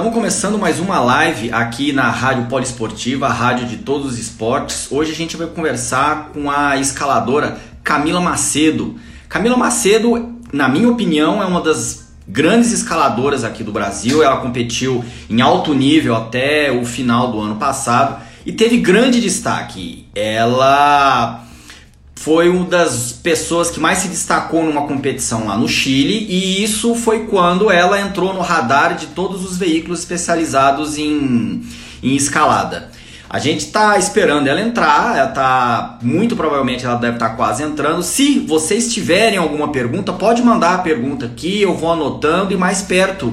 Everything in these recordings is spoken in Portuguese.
Estamos começando mais uma live aqui na Rádio Poliesportiva, a rádio de todos os esportes. Hoje a gente vai conversar com a escaladora Camila Macedo. Camila Macedo, na minha opinião, é uma das grandes escaladoras aqui do Brasil. Ela competiu em alto nível até o final do ano passado e teve grande destaque. Ela foi uma das pessoas que mais se destacou numa competição lá no Chile e isso foi quando ela entrou no radar de todos os veículos especializados em, em escalada. A gente está esperando ela entrar, ela tá muito provavelmente ela deve estar tá quase entrando. Se vocês tiverem alguma pergunta, pode mandar a pergunta aqui, eu vou anotando e mais perto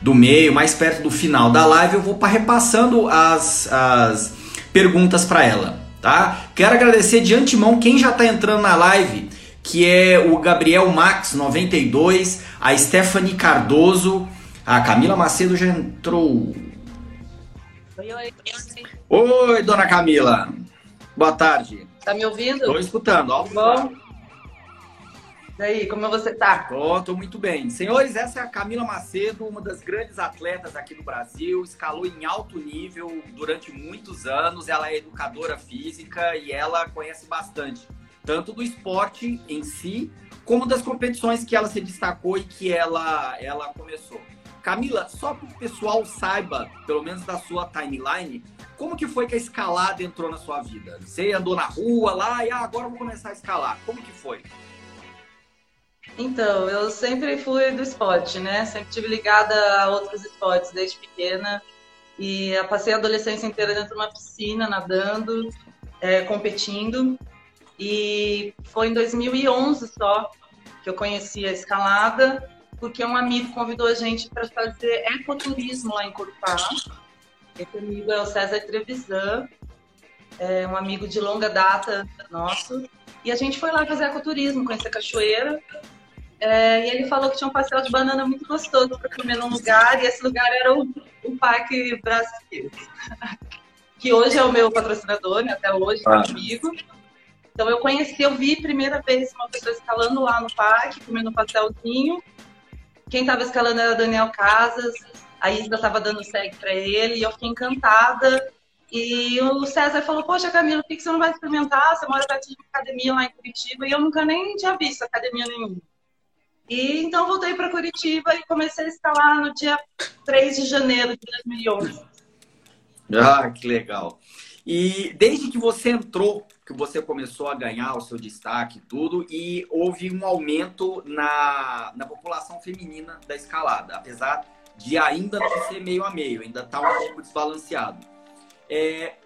do meio, mais perto do final da live, eu vou repassando as, as perguntas para ela, tá? Quero agradecer de antemão quem já está entrando na live, que é o Gabriel Max 92, a Stephanie Cardoso, a Camila Macedo já entrou. Oi, oi. Oi, dona Camila. Boa tarde. Tá me ouvindo? Estou escutando. Ó, Bom. Daí, como você tá? Tô, muito bem. Senhores, essa é a Camila Macedo, uma das grandes atletas aqui do Brasil, escalou em alto nível durante muitos anos. Ela é educadora física e ela conhece bastante, tanto do esporte em si, como das competições que ela se destacou e que ela, ela começou. Camila, só para o pessoal saiba, pelo menos da sua timeline, como que foi que a escalada entrou na sua vida? Você andou na rua lá e ah, agora eu vou começar a escalar. Como que foi? Então, eu sempre fui do esporte, né? Sempre tive ligada a outros esportes desde pequena. E passei a adolescência inteira dentro de uma piscina, nadando, é, competindo. E foi em 2011 só que eu conheci a escalada, porque um amigo convidou a gente para fazer ecoturismo lá em Corupá. Esse amigo é o César Trevisan, é um amigo de longa data nosso. E a gente foi lá fazer ecoturismo, conhecer a cachoeira. É, e ele falou que tinha um pastel de banana muito gostoso para comer num lugar, e esse lugar era o, o Parque Brasil, que hoje é o meu patrocinador, né, até hoje, ah. comigo. Então eu conheci, eu vi primeira vez uma pessoa escalando lá no parque, comendo um pastelzinho. Quem estava escalando era Daniel Casas, a Isla estava dando segue para ele, e eu fiquei encantada. E o César falou, poxa, Camila, por que você não vai experimentar? Você mora perto de uma academia lá em Curitiba, e eu nunca nem tinha visto academia nenhuma. E então voltei para Curitiba e comecei a escalar no dia 3 de janeiro de 2011. Ah, que legal. E desde que você entrou, que você começou a ganhar o seu destaque e tudo, e houve um aumento na, na população feminina da escalada, apesar de ainda não ser meio a meio, ainda está um pouco desbalanceado. É,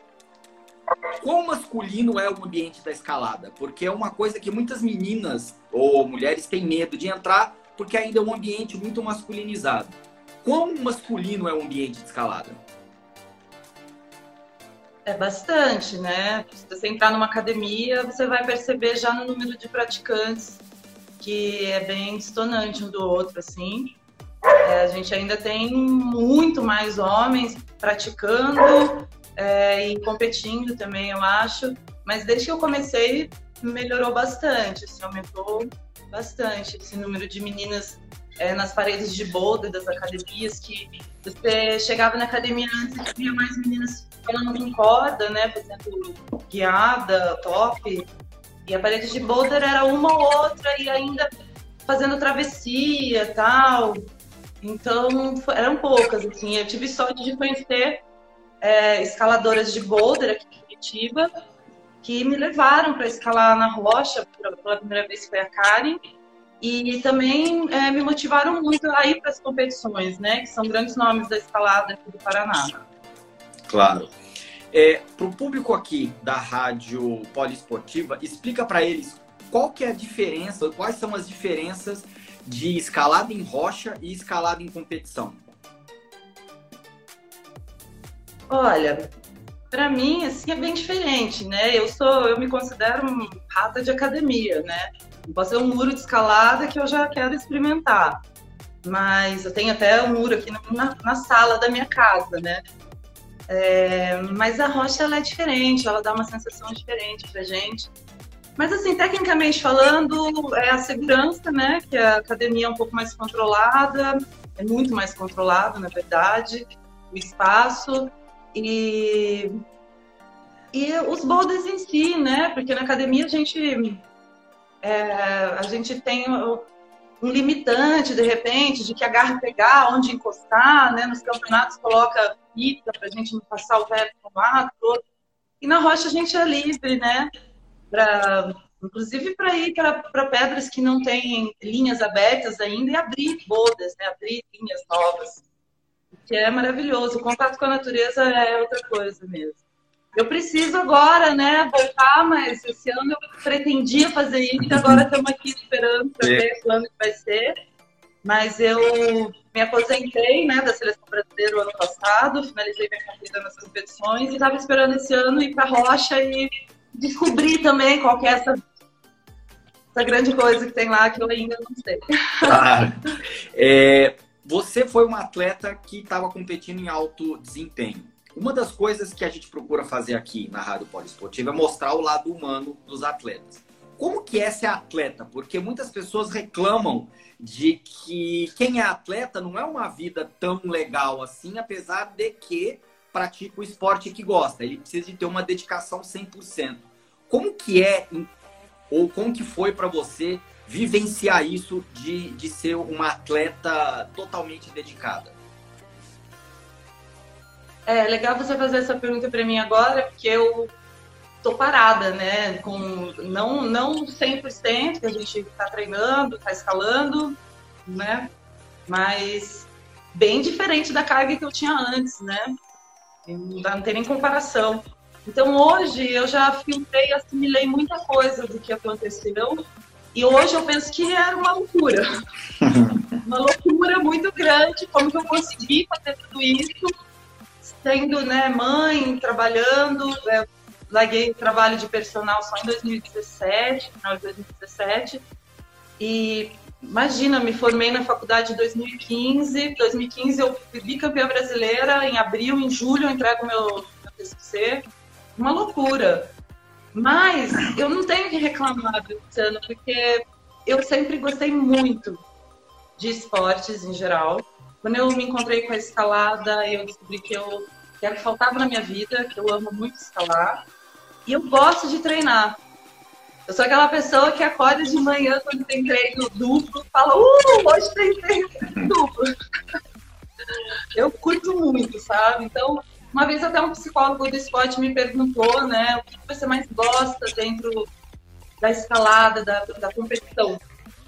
quão masculino é o ambiente da escalada? Porque é uma coisa que muitas meninas ou mulheres têm medo de entrar, porque ainda é um ambiente muito masculinizado. Quão masculino é o ambiente de escalada? É bastante, né? Se você entrar numa academia, você vai perceber já no número de praticantes que é bem distonante um do outro, assim. É, a gente ainda tem muito mais homens praticando é, e competindo também, eu acho. Mas desde que eu comecei, melhorou bastante, assim, aumentou bastante esse número de meninas é, nas paredes de boulder das academias, que você chegava na academia antes e via mais meninas falando com corda, né, fazendo guiada, top, e a parede de boulder era uma ou outra e ainda fazendo travessia tal. Então, eram poucas, assim. Eu tive sorte de conhecer é, escaladoras de boulder aqui em Curitiba, que me levaram para escalar na rocha, pela primeira vez foi a Karen, e também é, me motivaram muito a ir para as competições, né, que são grandes nomes da escalada aqui do Paraná. Claro. É, para o público aqui da rádio poliesportiva, explica para eles qual que é a diferença, quais são as diferenças de escalada em rocha e escalada em competição. Olha, para mim, assim, é bem diferente, né? Eu sou, eu me considero um rata de academia, né? Posso ser um muro de escalada que eu já quero experimentar. Mas eu tenho até um muro aqui na, na sala da minha casa, né? É, mas a rocha ela é diferente, ela dá uma sensação diferente pra gente. Mas assim, tecnicamente falando, é a segurança, né? Que a academia é um pouco mais controlada, é muito mais controlado, na verdade, o espaço e e os boulders em si, né? Porque na academia a gente é, a gente tem um limitante, de repente, de que agarra pegar, onde encostar, né? Nos campeonatos coloca fita para a gente não passar o um lado, todo. E na rocha a gente é livre, né? Pra, inclusive para ir para pedras que não têm linhas abertas ainda e abrir bodas, né? Abrir linhas novas. Que é maravilhoso. O contato com a natureza é outra coisa mesmo. Eu preciso agora, né, voltar, mas esse ano eu pretendia fazer isso e agora estamos aqui esperando para ver quando que vai ser. Mas eu me aposentei, né, da seleção brasileira o ano passado, finalizei minha carreira nas competições e estava esperando esse ano ir para a Rocha e descobrir também qual que é essa, essa grande coisa que tem lá que eu ainda não sei. Claro. É, você foi uma atleta que estava competindo em alto desempenho. Uma das coisas que a gente procura fazer aqui na Rádio Poliesportiva é mostrar o lado humano dos atletas. Como que é ser atleta? Porque muitas pessoas reclamam de que quem é atleta não é uma vida tão legal assim, apesar de que pratica o esporte que gosta. Ele precisa de ter uma dedicação 100%. Como que é, ou como que foi para você vivenciar isso de, de ser uma atleta totalmente dedicada? É legal você fazer essa pergunta para mim agora, porque eu tô parada, né? Com não não 100% que a gente está treinando, está escalando, né? Mas bem diferente da carga que eu tinha antes, né? Não tem nem comparação. Então hoje eu já filtrei, assimilei muita coisa do que aconteceu e hoje eu penso que era uma loucura. uma loucura muito grande, como que eu consegui fazer tudo isso sendo né, mãe, trabalhando, é, larguei o trabalho de personal só em 2017, final de 2017. E imagina, me formei na faculdade em 2015. 2015 eu fui bicampeã brasileira, em abril, em julho eu entrego meu, meu TCC. Uma loucura. Mas eu não tenho que reclamar desse porque eu sempre gostei muito de esportes em geral. Quando eu me encontrei com a escalada, eu descobri que eu que era o que faltava na minha vida, que eu amo muito escalar. E eu gosto de treinar. Eu sou aquela pessoa que acorda de manhã quando tem treino duplo, fala, uh, hoje tem treino duplo. eu curto muito, sabe? Então, uma vez até um psicólogo do esporte me perguntou, né, o que você mais gosta dentro da escalada, da, da competição.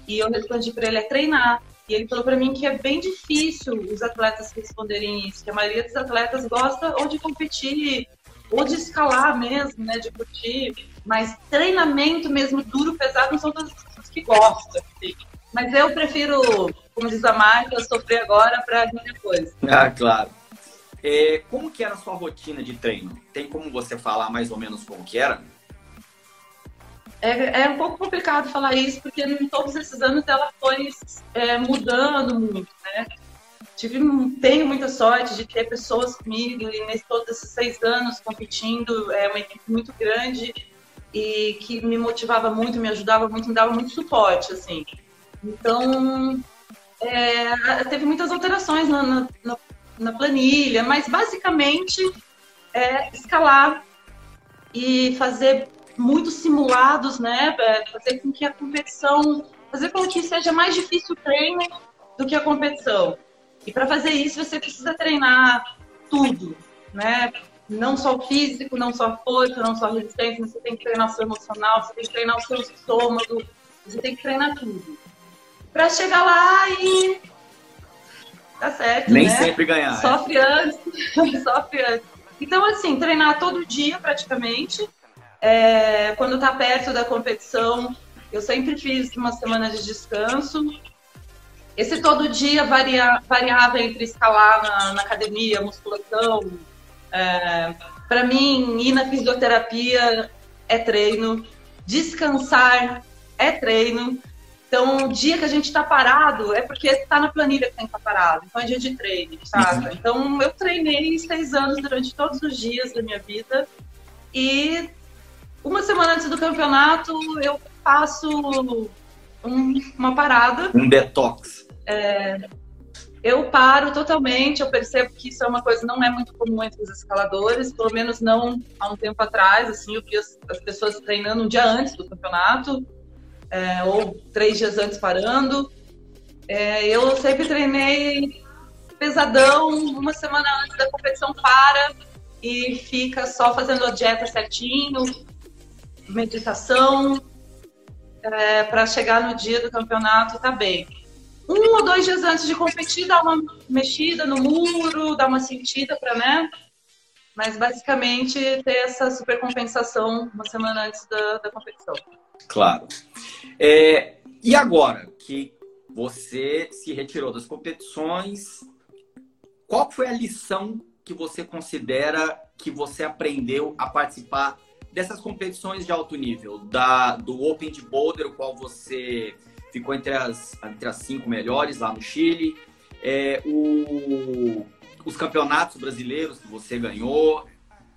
E eu respondi para ele, é treinar. E ele falou para mim que é bem difícil os atletas responderem isso, que a maioria dos atletas gosta ou de competir, ou de escalar mesmo, né, de curtir, mas treinamento mesmo duro, pesado, não são todas as pessoas que gostam. Assim. Mas eu prefiro, como diz a Marta, sofrer agora para vir depois. Ah, claro. É, como que era a sua rotina de treino? Tem como você falar mais ou menos como que era? é, é um pouco complicado falar isso, porque em todos esses anos ela foi é, mudando muito, né? Tive, tenho muita sorte de ter pessoas comigo e nesses todos esses seis anos competindo, é uma equipe muito grande e que me motivava muito, me ajudava muito, me dava muito suporte, assim. Então, é, teve muitas alterações na, na, na, planilha, mas basicamente é escalar e fazer muitos simulados, né? É, fazer com que a competição, fazer com que seja mais difícil o treino do que a competição. E para fazer isso você precisa treinar tudo, né? Não só o físico, não só a força, não só a resistência, você tem que treinar o seu emocional, você tem que treinar o seu estômago, você tem que treinar tudo. Para chegar lá e tá certo, Nem né? sempre ganhar. É. Sofre é. antes, sofre antes. Então, assim, treinar todo dia praticamente, é, quando está perto da competição, eu sempre fiz uma semana de descanso. Esse todo dia varia, variava entre escalar na, na academia, musculação, é, Para mim, ir na fisioterapia é treino, descansar é treino. Então, o dia que a gente está parado é porque está na planilha que tem que estar tá parado. Então, é dia de treino, sabe? Uhum. Então, eu treinei seis anos durante todos os dias da minha vida. E uma semana antes do campeonato, eu faço um, uma parada. Um detox. É, eu paro totalmente, eu percebo que isso é uma coisa não é muito comum entre os escaladores, pelo menos não há um tempo atrás, assim, eu vi as, as pessoas treinando um dia antes do campeonato, é, ou três dias antes parando. É, eu sempre treinei pesadão, uma semana antes da competição para e fica só fazendo a dieta certinho, meditação, é, para chegar no dia do campeonato tá bem um ou dois dias antes de competir, dar uma mexida no muro, dar uma sentida para, né? Mas basicamente ter essa supercompensação uma semana antes da, da competição. Claro. É, e agora que você se retirou das competições, qual foi a lição que você considera que você aprendeu a participar dessas competições de alto nível? Da, do Open de Boulder, o qual você ficou entre as, entre as cinco melhores lá no Chile. É, o, os campeonatos brasileiros que você ganhou.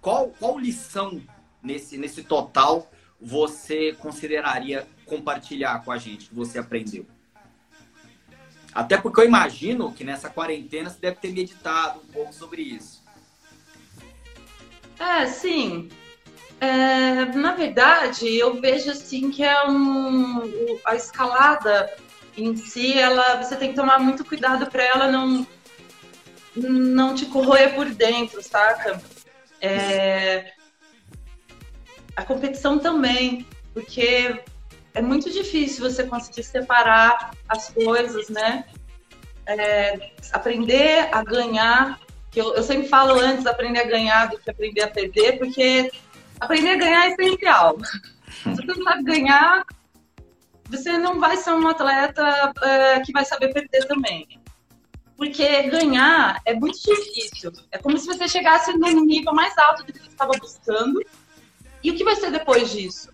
Qual, qual lição nesse, nesse total você consideraria compartilhar com a gente que você aprendeu? Até porque eu imagino que nessa quarentena você deve ter meditado um pouco sobre isso. É, sim. É, na verdade, eu vejo assim que é um a escalada em si, ela você tem que tomar muito cuidado para ela não não te corroer por dentro, saca? É, a competição também, porque é muito difícil você conseguir separar as coisas, né? É, aprender a ganhar, que eu, eu sempre falo antes aprender a ganhar do que aprender a perder, porque aprender a ganhar é essencial. Se você não sabe ganhar, você não vai ser um atleta é, que vai saber perder também. Porque ganhar é muito difícil. É como se você chegasse no nível mais alto do que você estava buscando. E o que vai ser depois disso?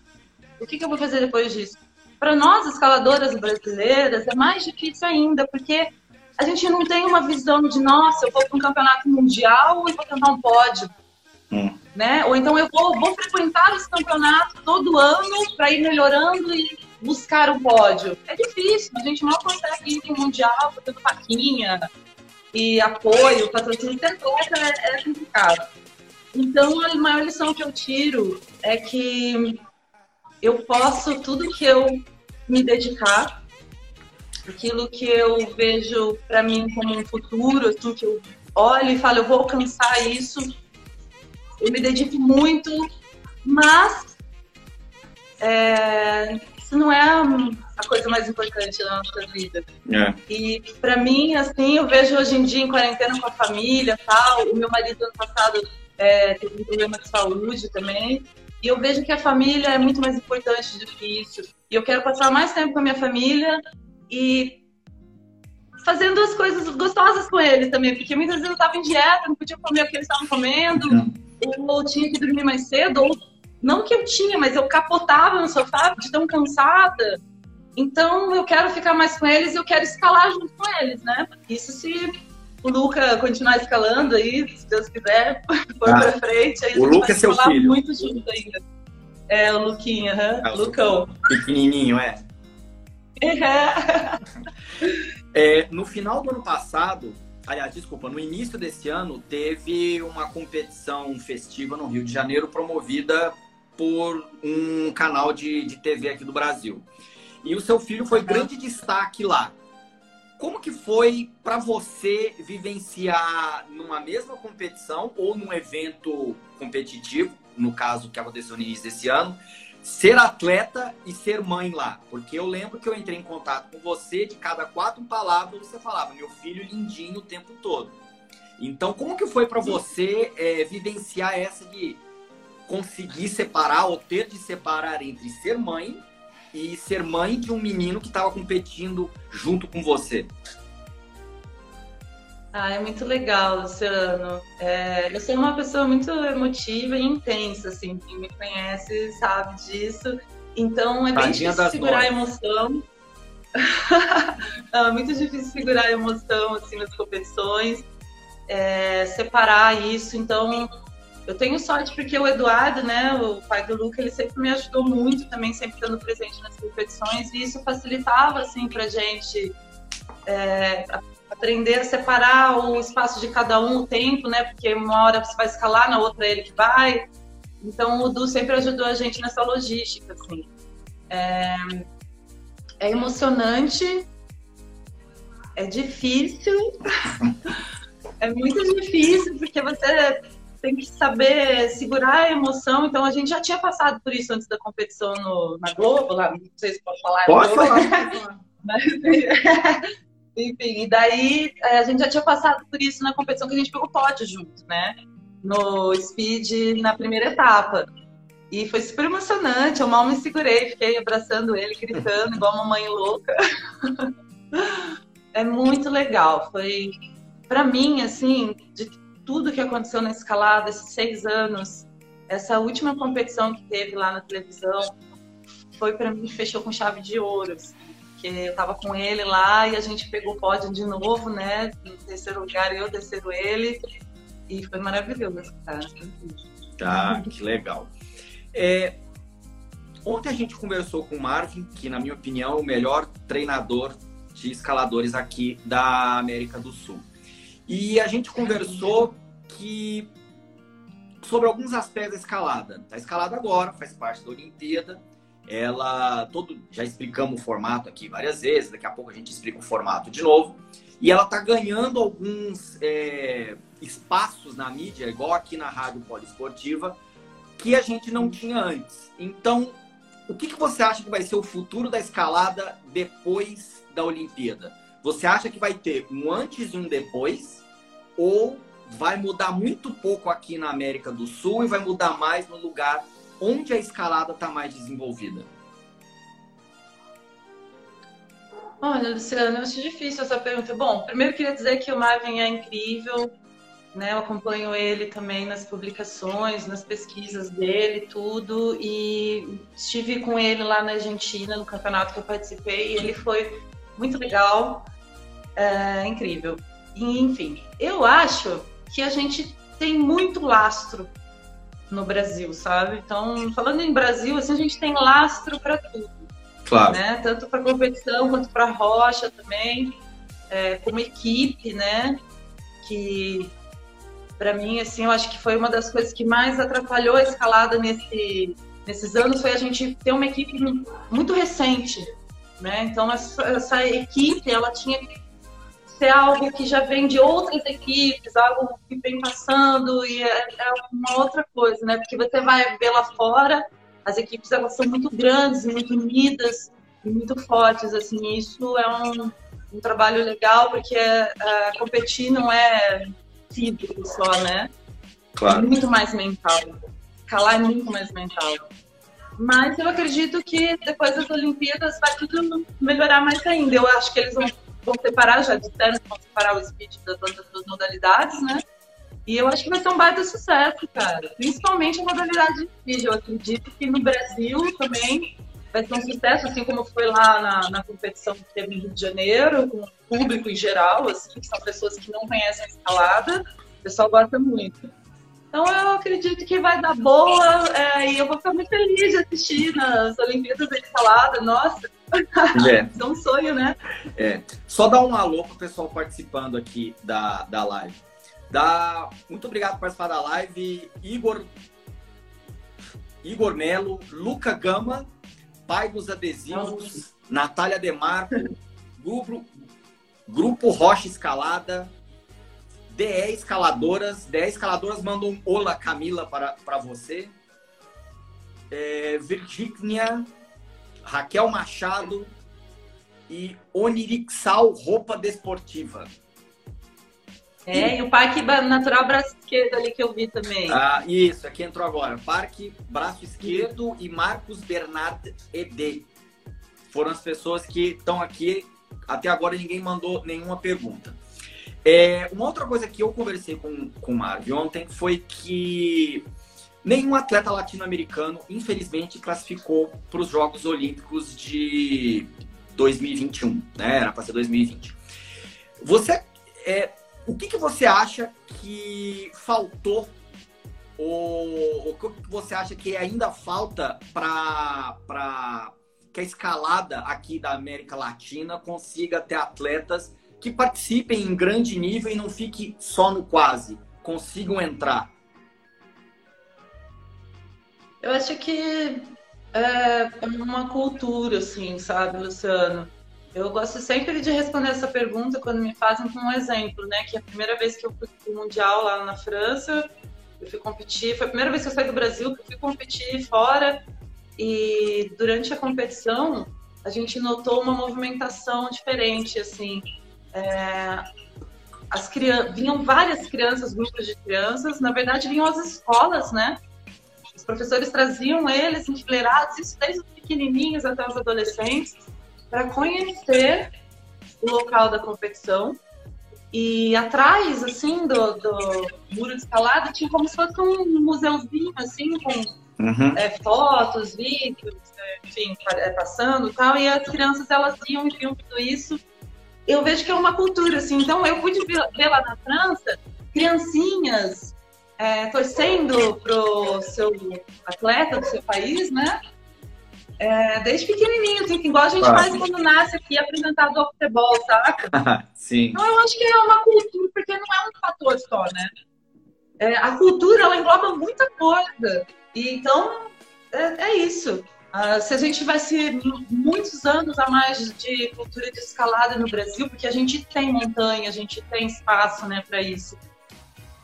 O que, que eu vou fazer depois disso? Para nós, escaladoras brasileiras, é mais difícil ainda, porque a gente não tem uma visão de, nossa, eu vou para um campeonato mundial e vou tentar um pódio. Hum. Né? Ou então eu vou, vou frequentar esse campeonato todo ano para ir melhorando e buscar o pódio. É difícil, a gente mal consegue ir em mundial fazendo faquinha e apoio, patrocínio, atleta é, é complicado. Então a maior lição que eu tiro é que eu posso tudo que eu me dedicar, aquilo que eu vejo para mim como um futuro, assim, que eu olho e falo, eu vou alcançar isso, eu me dedico muito, mas é, isso não é a coisa mais importante da nossa vida. É. E para mim, assim, eu vejo hoje em dia em quarentena com a família tal. O meu marido ano passado é, teve um problema de saúde também. E eu vejo que a família é muito mais importante do que isso. E eu quero passar mais tempo com a minha família e fazendo as coisas gostosas com eles também, porque muitas vezes eu estava em dieta, não podia comer o que eles estavam comendo, ou tinha que dormir mais cedo, ou não que eu tinha, mas eu capotava no sofá de tão cansada. Então eu quero ficar mais com eles e eu quero escalar junto com eles, né? Isso se o Luca continuar escalando aí, se Deus quiser, for ah, pra frente, aí o Luca é seu filho. muito junto ainda. É, o Luquinha, uhum, é, Lucão. Pequenininho, é. é. é. No final do ano passado, aliás, desculpa, no início desse ano, teve uma competição festiva no Rio de Janeiro promovida por um canal de, de TV aqui do Brasil. E o seu filho foi grande destaque lá. Como que foi para você vivenciar numa mesma competição ou num evento competitivo, no caso que aconteceu no início desse ano, ser atleta e ser mãe lá? Porque eu lembro que eu entrei em contato com você, de cada quatro palavras você falava, meu filho lindinho o tempo todo. Então, como que foi para você é, vivenciar essa de conseguir separar ou ter de separar entre ser mãe e ser mãe de um menino que estava competindo junto com você? Ah, é muito legal, Luciano. É, eu sou uma pessoa muito emotiva e intensa, assim, quem me conhece sabe disso. Então é bem difícil segurar a emoção. Não, é muito difícil segurar a emoção assim nas competições, é, separar isso. Então eu tenho sorte porque o Eduardo, né, o pai do Luca, ele sempre me ajudou muito também, sempre estando presente nas competições e isso facilitava assim para gente é, aprender a separar o espaço de cada um, o tempo, né? Porque uma hora você vai escalar, na outra é ele que vai. Então o Du sempre ajudou a gente nessa logística, assim. É, é emocionante, é difícil, é muito difícil porque você tem que saber segurar a emoção. Então a gente já tinha passado por isso antes da competição no, na Globo, lá, não sei se pode falar. Pode falar. Mas, enfim, e daí é, a gente já tinha passado por isso na competição que a gente pegou pódio junto, né? No speed na primeira etapa. E foi super emocionante, eu mal me segurei, fiquei abraçando ele, gritando, igual uma mãe louca. é muito legal. Foi, para mim, assim, de tudo que aconteceu na escalada, esses seis anos, essa última competição que teve lá na televisão, foi para mim, fechou com chave de ouro. Assim porque eu tava com ele lá e a gente pegou o pódio de novo, né? No terceiro lugar, eu, terceiro ele. E foi maravilhoso, cara. Tá, que legal. É, ontem a gente conversou com o Marvin, que, na minha opinião, é o melhor treinador de escaladores aqui da América do Sul. E a gente conversou que sobre alguns aspectos da escalada. A escalada agora faz parte da Olimpíada ela todo já explicamos o formato aqui várias vezes, daqui a pouco a gente explica o formato de novo. E ela está ganhando alguns é, espaços na mídia, igual aqui na Rádio Poliesportiva, que a gente não tinha antes. Então, o que, que você acha que vai ser o futuro da escalada depois da Olimpíada? Você acha que vai ter um antes e um depois? Ou vai mudar muito pouco aqui na América do Sul e vai mudar mais no lugar onde a escalada está mais desenvolvida? Olha, Luciano, eu acho difícil essa pergunta. Bom, primeiro queria dizer que o Marvin é incrível, né? Eu acompanho ele também nas publicações, nas pesquisas dele, tudo, e estive com ele lá na Argentina, no campeonato que eu participei, e ele foi muito legal, é, incrível. E, enfim, eu acho que a gente tem muito lastro no Brasil, sabe? Então, falando em Brasil, assim, a gente tem lastro para tudo. Claro. Né? Tanto para competição quanto para rocha também, é, como equipe, né? Que para mim, assim, eu acho que foi uma das coisas que mais atrapalhou a escalada nesse, nesses anos foi a gente ter uma equipe muito recente, né? Então essa, essa equipe, ela tinha que ser algo que já vem de outras equipes, algo que vem passando e é, é uma outra coisa, né? Porque você vai ver lá fora, as equipes elas são muito grandes, muito unidas, muito fortes, assim. Isso é um, um trabalho legal porque é, é, competir não é físico só, né? Claro. É muito mais mental. Calar é muito mais mental. Mas eu acredito que depois das Olimpíadas vai tudo melhorar mais ainda. Eu acho que eles vão vão separar, já disseram que vão separar o speed das outras modalidades, né? E eu acho que vai ser um baita sucesso, cara. Principalmente a modalidade de speed. Eu acredito que no Brasil também vai ser um sucesso, assim como foi lá na, na competição que teve no Rio de Janeiro, com o público em geral, assim, que são pessoas que não conhecem a escalada, o pessoal gosta muito. Então eu acredito que vai dar boa é, e eu vou ficar muito feliz de assistir nas Olimpíadas da Escalada. Nossa, é. é um sonho, né? É. Só dar um alô pro pessoal participando aqui da, da live. Da... Muito obrigado por participar da live. Igor, Igor Melo, Luca Gama, pai dos adesivos, Natália Demarco, grupo, grupo Rocha Escalada, DE Escaladoras. DE Escaladoras mandam um olá, Camila, para, para você. É, Virginia, Raquel Machado e Onirixal Roupa Desportiva. É, e o Parque Natural Braço Esquerdo ali que eu vi também. Ah, isso, aqui entrou agora. Parque Braço Esquerdo e Marcos Bernard ED. Foram as pessoas que estão aqui. Até agora ninguém mandou nenhuma pergunta. É, uma outra coisa que eu conversei com, com o Marvin ontem foi que nenhum atleta latino-americano, infelizmente, classificou para os Jogos Olímpicos de 2021, né? Era para ser 2020. Você, é, o que, que você acha que faltou ou o que você acha que ainda falta para que a escalada aqui da América Latina consiga ter atletas que participem em grande nível e não fique só no quase, consigam entrar? Eu acho que é uma cultura, assim, sabe, Luciano? Eu gosto sempre de responder essa pergunta quando me fazem com um exemplo, né? Que a primeira vez que eu fui pro Mundial lá na França, eu fui competir, foi a primeira vez que eu saí do Brasil, que eu fui competir fora. E durante a competição, a gente notou uma movimentação diferente, assim. É, as crianças, vinham várias crianças, grupos de crianças, na verdade vinham as escolas, né? Os professores traziam eles enfileirados, isso desde os pequenininhos até os adolescentes, para conhecer o local da competição. E atrás, assim, do, do muro de escalada, tinha como se fosse um museuzinho, assim, com uhum. é, fotos, vídeos, enfim, é, passando e tal. E as crianças, elas iam e viam tudo isso eu vejo que é uma cultura, assim. Então, eu pude ver lá na França criancinhas é, torcendo pro seu atleta do seu país, né? É, desde pequenininho, assim, igual a gente ah. faz quando nasce aqui apresentado ao futebol, saca? Sim. Então, eu acho que é uma cultura, porque não é um fator só, né? É, a cultura, ela engloba muita coisa. E, então, é, é isso. Uh, se a gente tivesse muitos anos a mais de cultura de escalada no Brasil, porque a gente tem montanha, a gente tem espaço né, para isso.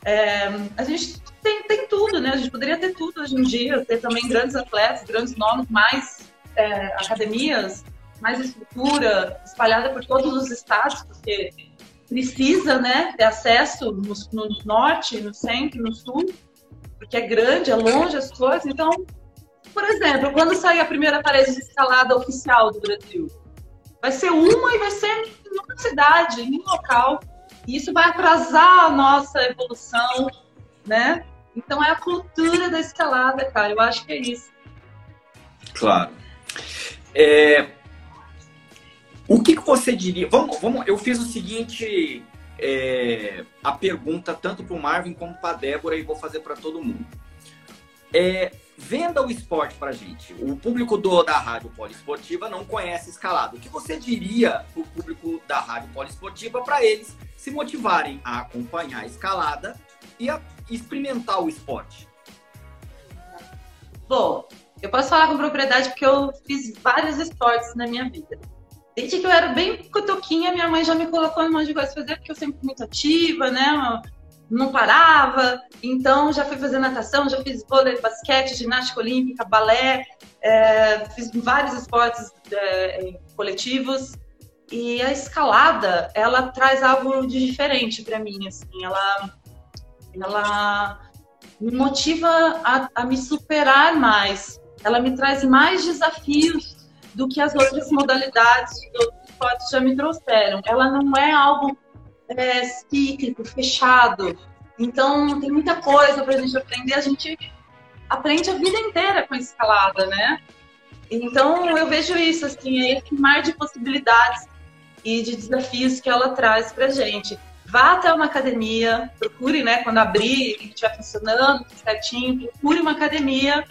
É, a gente tem, tem tudo, né? A gente poderia ter tudo hoje em dia, ter também grandes atletas, grandes nomes, mais é, academias, mais estrutura espalhada por todos os estados, porque precisa né, ter acesso no, no norte, no centro, no sul, porque é grande, é longe as coisas, então por exemplo, quando sair a primeira parede de escalada oficial do Brasil, vai ser uma e vai ser em uma cidade, em um local. E isso vai atrasar a nossa evolução, né? Então é a cultura da escalada, cara. Eu acho que é isso. Claro. É... O que, que você diria? Vamos, vamos. Eu fiz o seguinte, é... a pergunta tanto para o Marvin como para a Débora e vou fazer para todo mundo. É, venda o esporte para gente. O público do, da Rádio Poliesportiva não conhece escalada. O que você diria para o público da Rádio Poliesportiva para eles se motivarem a acompanhar a escalada e a experimentar o esporte? Bom, eu posso falar com propriedade porque eu fiz vários esportes na minha vida. Desde que eu era bem cotoquinha, minha mãe já me colocou em um monte de coisa fazer, porque eu sempre fui muito ativa, né? Não parava. Então, já fui fazer natação, já fiz vôlei, basquete, ginástica olímpica, balé, é, fiz vários esportes é, coletivos. E a escalada, ela traz algo de diferente para mim, assim. Ela, ela me motiva a, a me superar mais. Ela me traz mais desafios do que as outras modalidades que outros esportes já me trouxeram. Ela não é algo é, cíclico, fechado. Então, tem muita coisa para a gente aprender. A gente aprende a vida inteira com escalada, né? Então, eu vejo isso, assim, é esse mar de possibilidades e de desafios que ela traz para gente. Vá até uma academia, procure, né, quando abrir e estiver funcionando certinho, procure uma academia,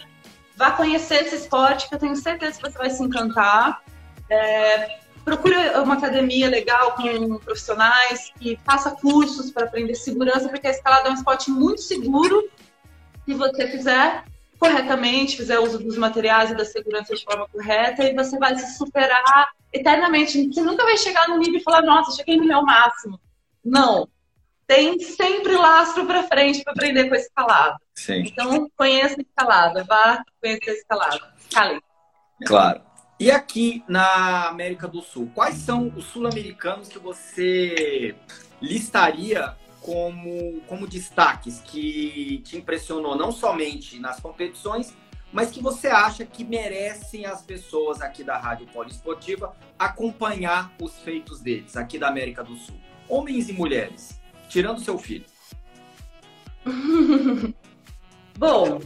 vá conhecer esse esporte, que eu tenho certeza que você vai se encantar. É, procure uma academia legal com profissionais que faça cursos para aprender segurança, porque a escalada é um esporte muito seguro se você fizer corretamente, fizer uso dos materiais e da segurança de forma correta, e você vai se superar eternamente. Você nunca vai chegar no nível e falar, nossa, cheguei no meu máximo. Não. Tem sempre lastro para frente para aprender com a escalada. Sim. Então, conheça a escalada, vá conhecer a escalada. Cali. Claro. E aqui na América do Sul, quais são os sul-americanos que você listaria como, como destaques que te impressionou não somente nas competições, mas que você acha que merecem as pessoas aqui da Rádio Poliesportiva acompanhar os feitos deles aqui da América do Sul? Homens e mulheres. tirando seu filho? Bom,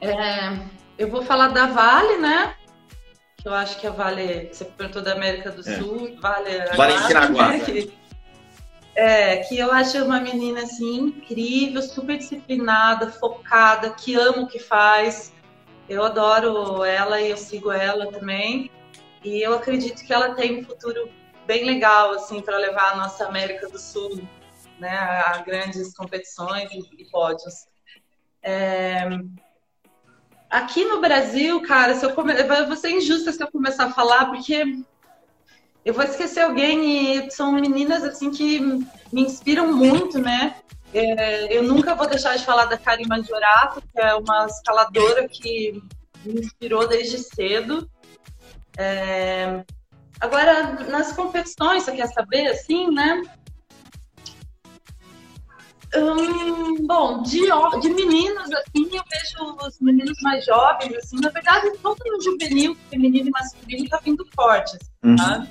é, eu vou falar da Vale, né? Eu acho que a Vale, você perguntou da América do é. Sul, Vale Valentina Aguada. Que, é, que eu acho uma menina assim incrível, super disciplinada, focada, que ama o que faz. Eu adoro ela e eu sigo ela também. E eu acredito que ela tem um futuro bem legal assim para levar a nossa América do Sul, né, a grandes competições e, pódios. É... Aqui no Brasil, cara, se eu come... vai ser injusta se eu começar a falar, porque eu vou esquecer alguém e são meninas assim que me inspiram muito, né? É, eu nunca vou deixar de falar da Karima Majorato, que é uma escaladora que me inspirou desde cedo. É... Agora, nas competições, você quer saber, assim, né? Hum, bom, de, de meninos, assim, eu vejo os meninos mais jovens, assim, na verdade, todo no juvenil, feminino e masculino, tá vindo forte, assim, uhum. tá?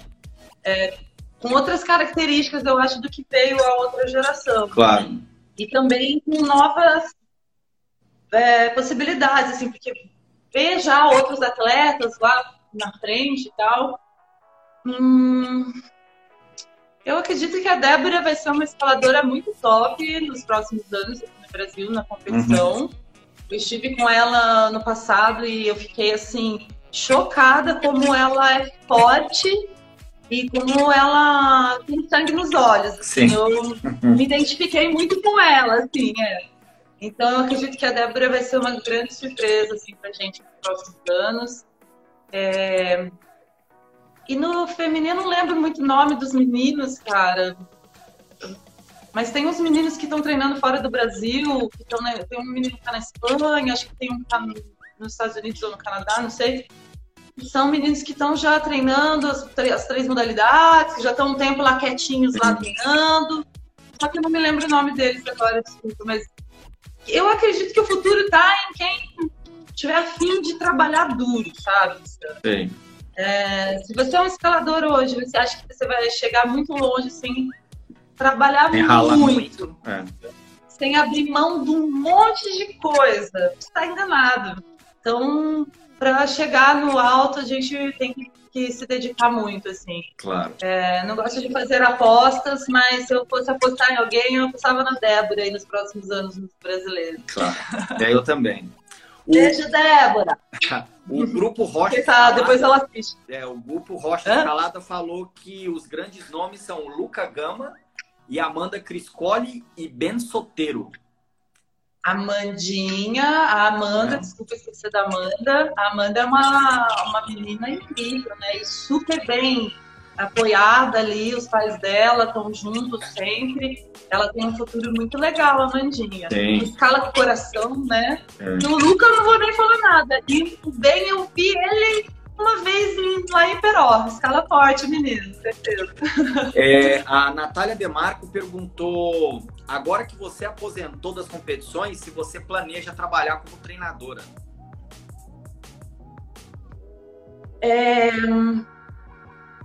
É, com outras características, eu acho, do que veio a outra geração. Claro. E também com novas é, possibilidades, assim, porque ver já outros atletas lá na frente e tal. Hum, eu acredito que a Débora vai ser uma escaladora muito top nos próximos anos aqui no Brasil, na competição. Uhum. Eu estive com ela no passado e eu fiquei assim chocada como ela é forte e como ela tem sangue nos olhos. Assim, eu me identifiquei muito com ela, assim, é. Então eu acredito que a Débora vai ser uma grande surpresa assim, pra gente nos próximos anos. É... E no feminino não lembro muito o nome dos meninos, cara. Mas tem uns meninos que estão treinando fora do Brasil, que tão, né? tem um menino que está na Espanha, acho que tem um que tá nos Estados Unidos ou no Canadá, não sei são meninos que estão já treinando as, as, três modalidades, já estão um tempo lá quietinhos lá treinando. Só que eu não me lembro o nome deles agora, desculpa, mas eu acredito que o futuro está em quem tiver afim de trabalhar duro, sabe? Sim. É, se você é um escalador hoje, você acha que você vai chegar muito longe sem trabalhar muito, muito. É. sem abrir mão de um monte de coisa, você está enganado. Então, para chegar no alto, a gente tem que, que se dedicar muito, assim. Claro. É, não gosto de fazer apostas, mas se eu fosse apostar em alguém, eu apostava na Débora aí nos próximos anos nos brasileiros. Claro. É, eu também. Beijo, Débora! O grupo Rocha. Tá, depois ela assiste. É, o grupo Rocha Hã? Escalada falou que os grandes nomes são Luca Gama e Amanda Criscoli e Ben Soteiro. Amandinha, a Amanda, é. desculpa esquecer da Amanda. A Amanda é uma, uma menina incrível, né? E super bem apoiada ali, os pais dela estão juntos sempre. Ela tem um futuro muito legal, a Amandinha. Tem. Escala do coração, né? É. E o Luca eu não vou nem falar nada. E o Ben eu vi ele uma vez lá em Peró. Escala forte, menino, certeza. É, a Natália Demarco perguntou: agora que você aposentou das competições, se você planeja trabalhar como treinadora? É...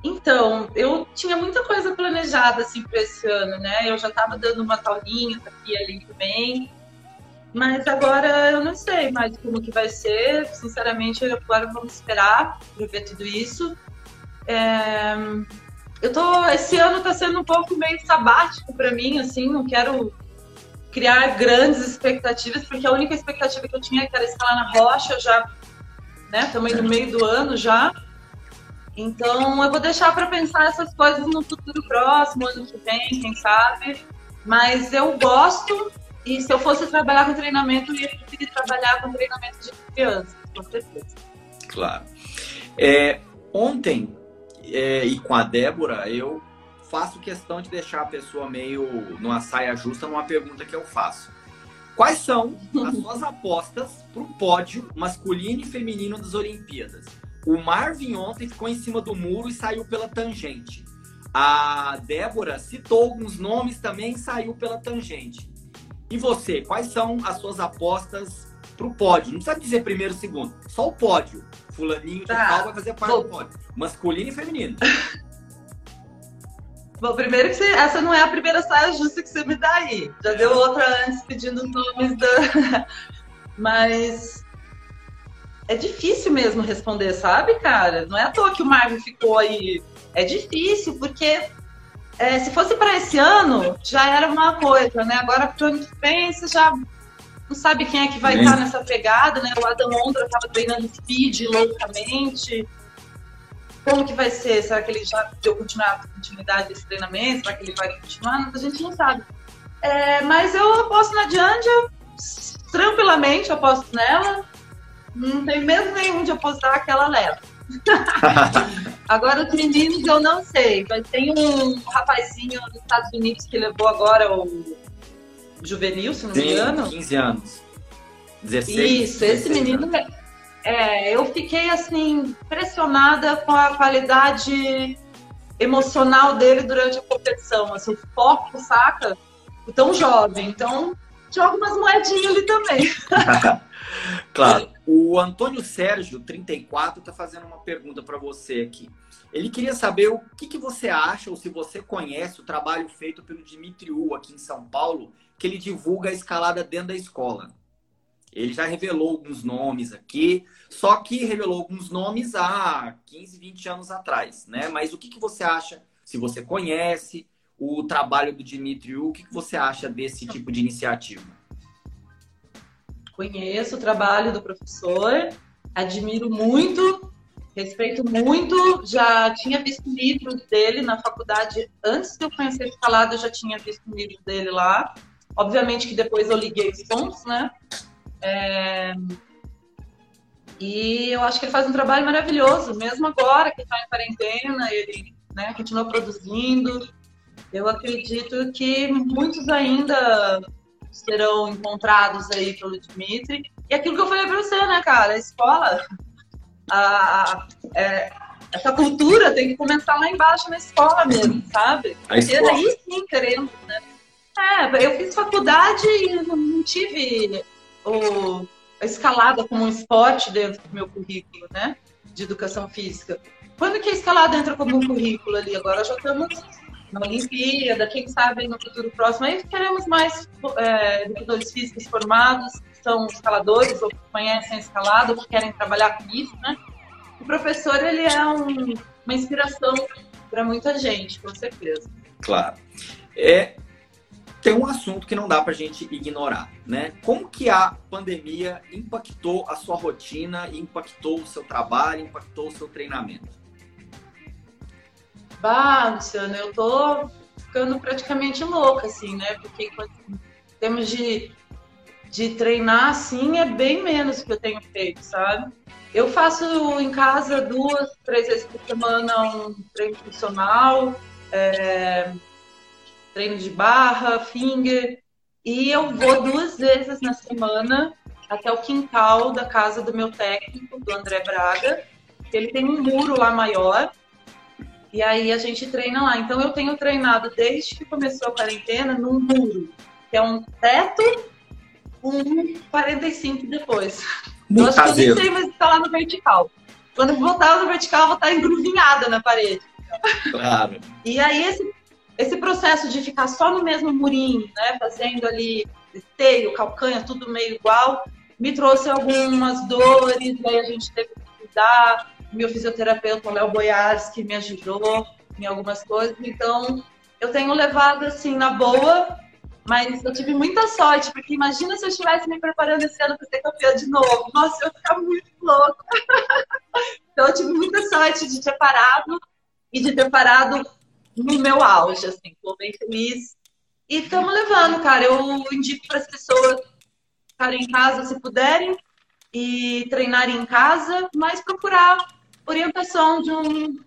Então, eu tinha muita coisa planejada assim para esse ano, né? Eu já estava dando uma taulinha aqui ali também. Mas agora eu não sei mais como que vai ser. Sinceramente, agora vamos esperar para ver tudo isso. É... Eu tô, esse ano está sendo um pouco meio sabático para mim, assim, não quero criar grandes expectativas, porque a única expectativa que eu tinha era escalar na rocha, já, né, também no meio do ano já. Então, eu vou deixar para pensar essas coisas no futuro próximo, ano que vem, quem sabe. Mas eu gosto e se eu fosse trabalhar com treinamento, eu ia preferir trabalhar com treinamento de crianças, com certeza. Claro. É, ontem, é, e com a Débora, eu faço questão de deixar a pessoa meio numa saia justa numa pergunta que eu faço. Quais são as suas apostas para o pódio masculino e feminino das Olimpíadas? O Marvin ontem ficou em cima do muro e saiu pela tangente. A Débora citou alguns nomes também e saiu pela tangente. E você, quais são as suas apostas para o pódio? Não precisa dizer primeiro, segundo, só o pódio. Fulaninho de tá. tal vai fazer parte Vou. do pódio. Masculino e feminino. Bom, primeiro que você, essa não é a primeira saia justa que você me dá aí. Já deu outra antes pedindo nomes da. Mas é difícil mesmo responder, sabe, cara? Não é à toa que o Marvin ficou aí. É difícil, porque é, se fosse para esse ano, já era uma coisa, né? Agora pro ano que vem, você já não sabe quem é que vai estar nessa pegada, né? O Adam Ondra estava treinando speed loucamente. Como que vai ser? Será que ele já deu continuidade desse treinamento? Será que ele vai continuar? A gente não sabe. É, mas eu aposto na Diandia, tranquilamente aposto nela. Não tem medo nenhum de apostar que ela leva. agora, os meninos eu não sei. Mas tem um rapazinho nos Estados Unidos que levou agora o juvenil, se não me engano. 15 anos. 16. Isso, esse menino. Anos. É, eu fiquei assim, impressionada com a qualidade emocional dele durante a competição. Assim, o foco, saca? Tão jovem. Então, joga umas moedinhas ali também. claro. O Antônio Sérgio, 34, está fazendo uma pergunta para você aqui. Ele queria saber o que, que, você acha, ou se você conhece o trabalho feito pelo Dimitriu aqui em São Paulo, que ele divulga a escalada dentro da escola. Ele já revelou alguns nomes aqui, só que revelou alguns nomes há 15, 20 anos atrás, né? Mas o que, que você acha, se você conhece o trabalho do Dimitriu, o que, você acha desse tipo de iniciativa? Conheço o trabalho do professor, admiro muito, respeito muito, já tinha visto livros dele na faculdade, antes de eu conhecer escalada, eu já tinha visto livros dele lá. Obviamente que depois eu liguei os pontos, né? É... E eu acho que ele faz um trabalho maravilhoso, mesmo agora que está em quarentena, ele né, continua produzindo. Eu acredito que muitos ainda serão encontrados aí pelo Dimitri. E aquilo que eu falei para você, né, cara? A escola, a, a, é, essa cultura tem que começar lá embaixo na escola mesmo, sabe? Porque daí sim queremos, né? É, eu fiz faculdade e não tive o, a escalada como um esporte dentro do meu currículo, né? De educação física. Quando que a escalada entra como um currículo ali? Agora já estamos na Olimpíada, quem sabe no futuro próximo. Aí queremos mais é, educadores físicos formados, que são escaladores ou que conhecem a escalada, ou que querem trabalhar com isso, né? O professor, ele é um, uma inspiração para muita gente, com certeza. Claro. É, tem um assunto que não dá para a gente ignorar, né? Como que a pandemia impactou a sua rotina, impactou o seu trabalho, impactou o seu treinamento? Bah, Luciano, eu tô ficando praticamente louca, assim, né? Porque em termos de, de treinar, assim, é bem menos que eu tenho feito, sabe? Eu faço em casa duas, três vezes por semana um treino funcional, é, treino de barra, finger, e eu vou duas vezes na semana até o quintal da casa do meu técnico, do André Braga. Ele tem um muro lá maior, e aí a gente treina lá. Então eu tenho treinado desde que começou a quarentena num muro, que é um teto, um 45 depois. Muito eu acho que eu nem sei mais estar lá no vertical. Quando eu voltar no vertical, eu vou estar engruvinhada na parede. Claro. E aí esse esse processo de ficar só no mesmo murinho, né, fazendo ali esteio, calcanha, tudo meio igual, me trouxe algumas dores, aí a gente teve que cuidar. Meu fisioterapeuta, Léo Boiares, que me ajudou em algumas coisas. Então, eu tenho levado assim na boa, mas eu tive muita sorte, porque imagina se eu estivesse me preparando esse ano para ser campeã de novo. Nossa, eu ia ficar muito louca. então, eu tive muita sorte de ter parado e de ter parado no meu auge, assim, tô bem feliz. E estamos levando, cara. Eu indico para as pessoas ficarem em casa se puderem e treinarem em casa, mas procurar orientação de um,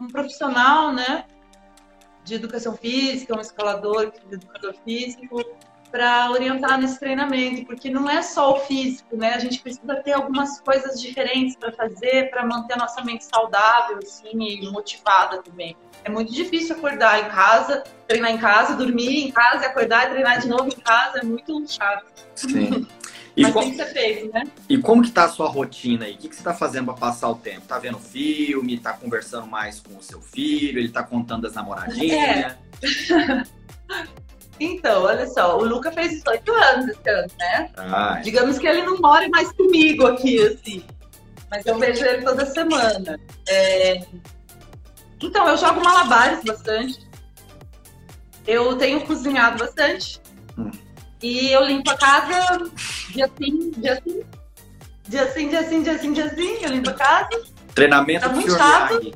um profissional, né? De educação física, um escalador, um educador físico, para orientar nesse treinamento, porque não é só o físico, né? A gente precisa ter algumas coisas diferentes para fazer, para manter a nossa mente saudável, assim, e motivada também. É muito difícil acordar em casa, treinar em casa, dormir em casa, acordar e treinar de novo em casa, é muito chato. Sim. E Mas com... tem que ser feito, né? E como que tá a sua rotina aí? O que, que você tá fazendo para passar o tempo? Tá vendo filme? Tá conversando mais com o seu filho? Ele tá contando as namoradinhas? É. então, olha só, o Luca fez 18 anos esse ano, né? Ai. Digamos que ele não mora mais comigo aqui, assim. Mas eu vejo ele toda semana. É... Então, eu jogo malabares bastante. Eu tenho cozinhado bastante. Hum. E eu limpo a casa dia sim, dia sim. Dia sim, dia sim, dia sim, dia sim. Eu limpo a casa. Treinamento tá muito chato.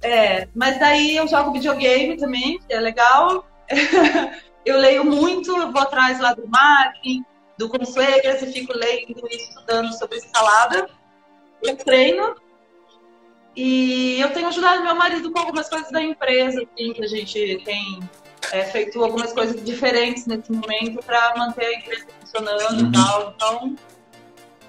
É, mas daí eu jogo videogame também, que é legal. eu leio muito, eu vou atrás lá do marketing, do Consuegas e fico lendo e estudando sobre escalada. Eu treino e eu tenho ajudado meu marido com algumas coisas da empresa, assim, que a gente tem é, feito algumas coisas diferentes nesse momento para manter a empresa funcionando uhum. e tal. Então,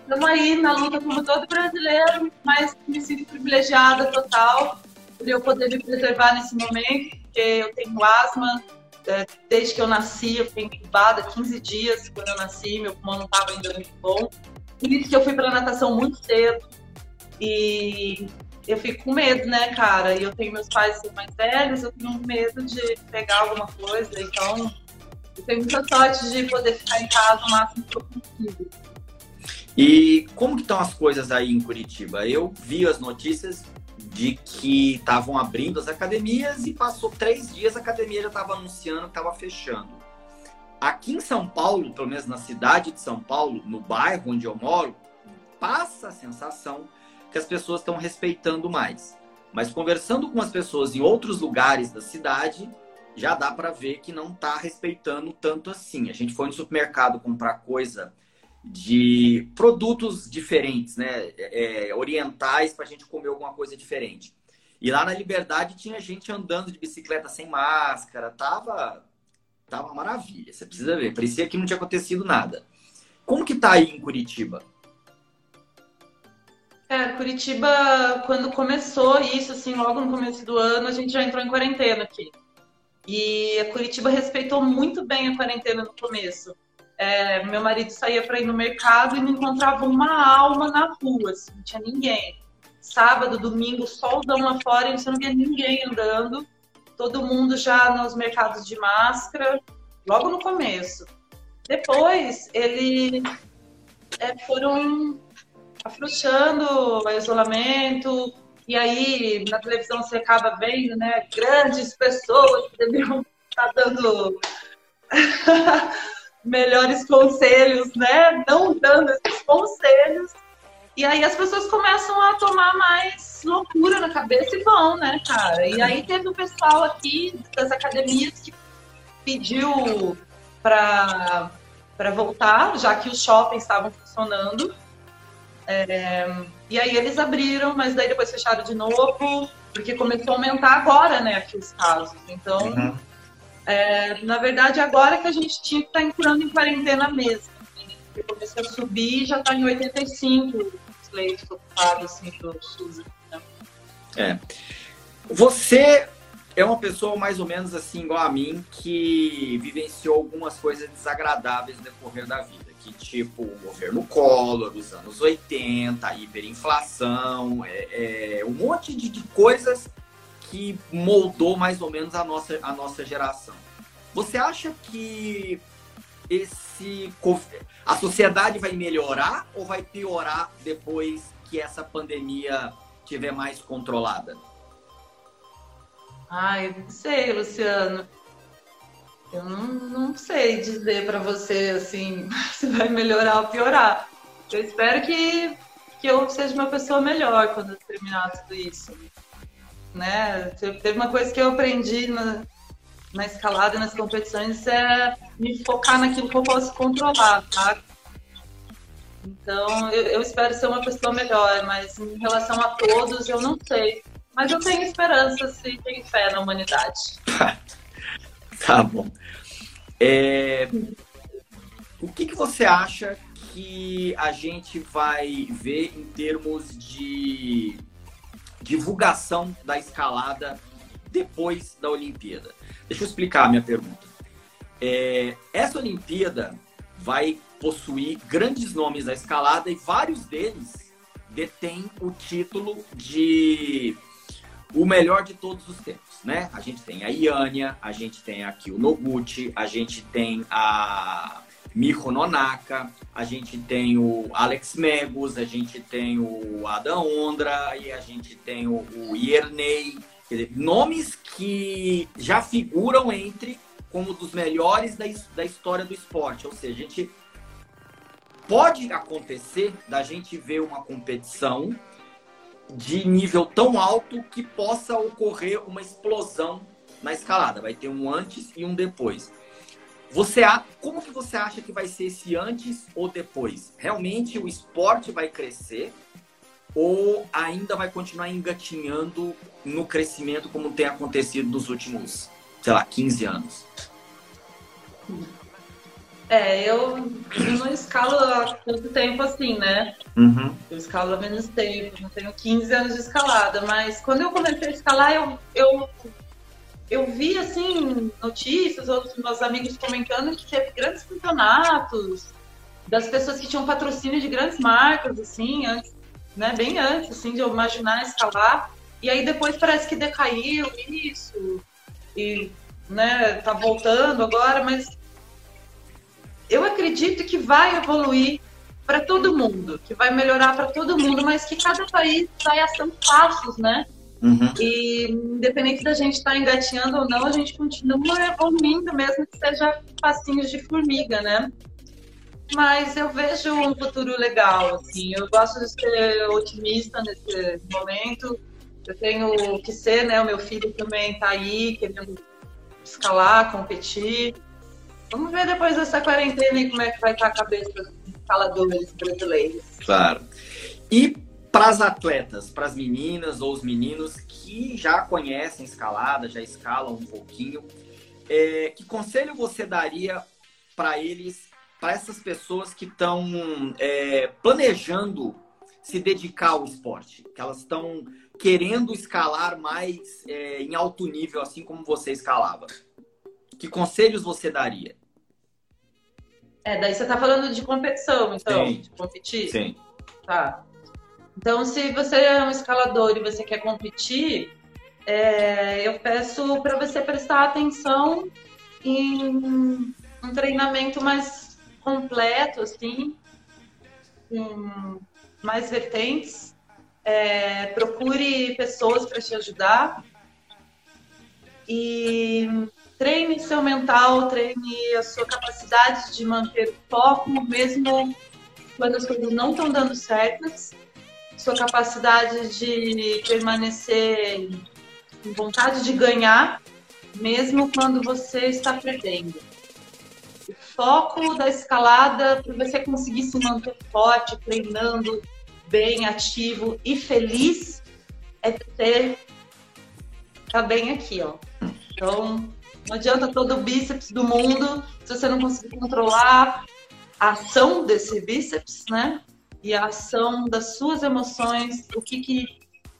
estamos aí na luta como todo brasileiro, mas me sinto privilegiada total por eu poder me preservar nesse momento, porque eu tenho asma. É, desde que eu nasci, eu fiquei incubada 15 dias quando eu nasci, meu pulmão não estava ainda muito bom. Por isso que eu fui para natação muito cedo. E eu fico com medo, né, cara? E eu tenho meus pais mais velhos, eu tenho medo de pegar alguma coisa, então eu tenho muita sorte de poder ficar em casa o máximo que eu consigo. E como que estão as coisas aí em Curitiba? Eu vi as notícias de que estavam abrindo as academias e passou três dias a academia já estava anunciando que estava fechando. Aqui em São Paulo, pelo menos na cidade de São Paulo, no bairro onde eu moro, passa a sensação que as pessoas estão respeitando mais. Mas conversando com as pessoas em outros lugares da cidade, já dá para ver que não está respeitando tanto assim. A gente foi no supermercado comprar coisa de produtos diferentes, né? É, é orientais para a gente comer alguma coisa diferente. E lá na Liberdade tinha gente andando de bicicleta sem máscara, tava, tava uma maravilha. Você precisa ver, parecia que não tinha acontecido nada. Como que tá aí em Curitiba? É, Curitiba, quando começou isso, assim, logo no começo do ano, a gente já entrou em quarentena aqui. E a Curitiba respeitou muito bem a quarentena no começo. É, meu marido saía para ir no mercado e não encontrava uma alma na rua, assim, não tinha ninguém. Sábado, domingo, soldão lá fora e você não via ninguém andando. Todo mundo já nos mercados de máscara, logo no começo. Depois, eles é, foram afrouxando o isolamento, e aí na televisão você acaba vendo, né, grandes pessoas que deveriam estar dando melhores conselhos, né, não dando esses conselhos. E aí as pessoas começam a tomar mais loucura na cabeça e vão, né, cara? E aí teve o pessoal aqui das academias que pediu para voltar, já que os shoppings estavam funcionando. É, e aí eles abriram, mas daí depois fecharam de novo, porque começou a aumentar agora, né, aqui os casos. Então, uhum. é, na verdade, agora que a gente tinha que estar tá entrando em quarentena mesmo. Porque começou a subir e já está em 85 os leitos ocupados, assim, do SUS. Né? É. Você é uma pessoa mais ou menos assim, igual a mim, que vivenciou algumas coisas desagradáveis no decorrer da vida que tipo o governo Collor, os anos 80, hiperinflação, é, é um monte de, de, coisas que moldou mais ou menos a nossa, a nossa geração. Você acha que esse a sociedade vai melhorar ou vai piorar depois que essa pandemia tiver mais controlada? Ai, não sei, Luciano. Eu não, não sei dizer para você assim se vai melhorar ou piorar. Eu espero que, que eu seja uma pessoa melhor quando eu terminar tudo isso. Né? Teve uma coisa que eu aprendi na, na escalada e nas competições é me focar naquilo que eu posso controlar, tá? Então, eu, eu, espero ser uma pessoa melhor, mas em relação a todos, eu não sei. Mas eu tenho esperança, se tenho fé na humanidade. Tá bom. É... O que, que você acha que a gente vai ver em termos de divulgação da escalada depois da Olimpíada? Deixa eu explicar a minha pergunta. É, essa Olimpíada vai possuir grandes nomes da escalada e vários deles detêm o título de o melhor de todos os tempos, né? A gente tem a Iania, a gente tem aqui o Noguchi, a gente tem a Miho Nonaka, a gente tem o Alex Megos, a gente tem o Adam Ondra e a gente tem o, o Ierney. Dizer, nomes que já figuram entre como dos melhores da, da história do esporte. Ou seja, a gente pode acontecer da gente ver uma competição de nível tão alto que possa ocorrer uma explosão na escalada. Vai ter um antes e um depois. Você como que você acha que vai ser esse antes ou depois? Realmente o esporte vai crescer ou ainda vai continuar engatinhando no crescimento como tem acontecido nos últimos, sei lá, 15 anos? É, eu, não escalo há tanto tempo assim, né? Uhum. Eu escalo há menos tempo, não tenho 15 anos de escalada, mas quando eu comecei a escalar, eu, eu, eu vi, assim, notícias, outros meus amigos comentando que teve grandes campeonatos, das pessoas que tinham patrocínio de grandes marcas, assim, antes, né, bem antes, assim, de eu imaginar escalar. E aí depois parece que decaiu isso, e, né, tá voltando agora, mas eu acredito que vai evoluir para todo mundo, que vai melhorar para todo mundo, mas que cada país vai a seus passos, né? Uhum. E independente da gente estar tá engatinhando ou não, a gente continua evoluindo, mesmo que seja passinhos de formiga, né? Mas eu vejo um futuro legal, assim. Eu gosto de ser otimista nesse momento. Eu tenho que ser, né? O meu filho também está aí, querendo escalar, competir. Vamos ver depois dessa quarentena e como é que vai estar a cabeça dos escaladores brasileiros. Claro. E para as atletas, para as meninas ou os meninos que já conhecem escalada, já escalam um pouquinho, é, que conselho você daria para eles, para essas pessoas que estão é, planejando se dedicar ao esporte, que elas estão querendo escalar mais é, em alto nível, assim como você escalava? Que conselhos você daria? É, daí você tá falando de competição, então, Sim. de competir? Sim. Tá. Então, se você é um escalador e você quer competir, é, eu peço para você prestar atenção em um treinamento mais completo, assim, com mais vertentes. É, procure pessoas para te ajudar e treine seu mental, treine a sua capacidade de manter foco, mesmo quando as coisas não estão dando certas, sua capacidade de permanecer com vontade de ganhar, mesmo quando você está perdendo. O foco da escalada para você conseguir se manter forte, treinando bem, ativo e feliz é ter tá bem aqui, ó. Então, não adianta todo o bíceps do mundo se você não conseguir controlar a ação desse bíceps, né? E a ação das suas emoções, o que que,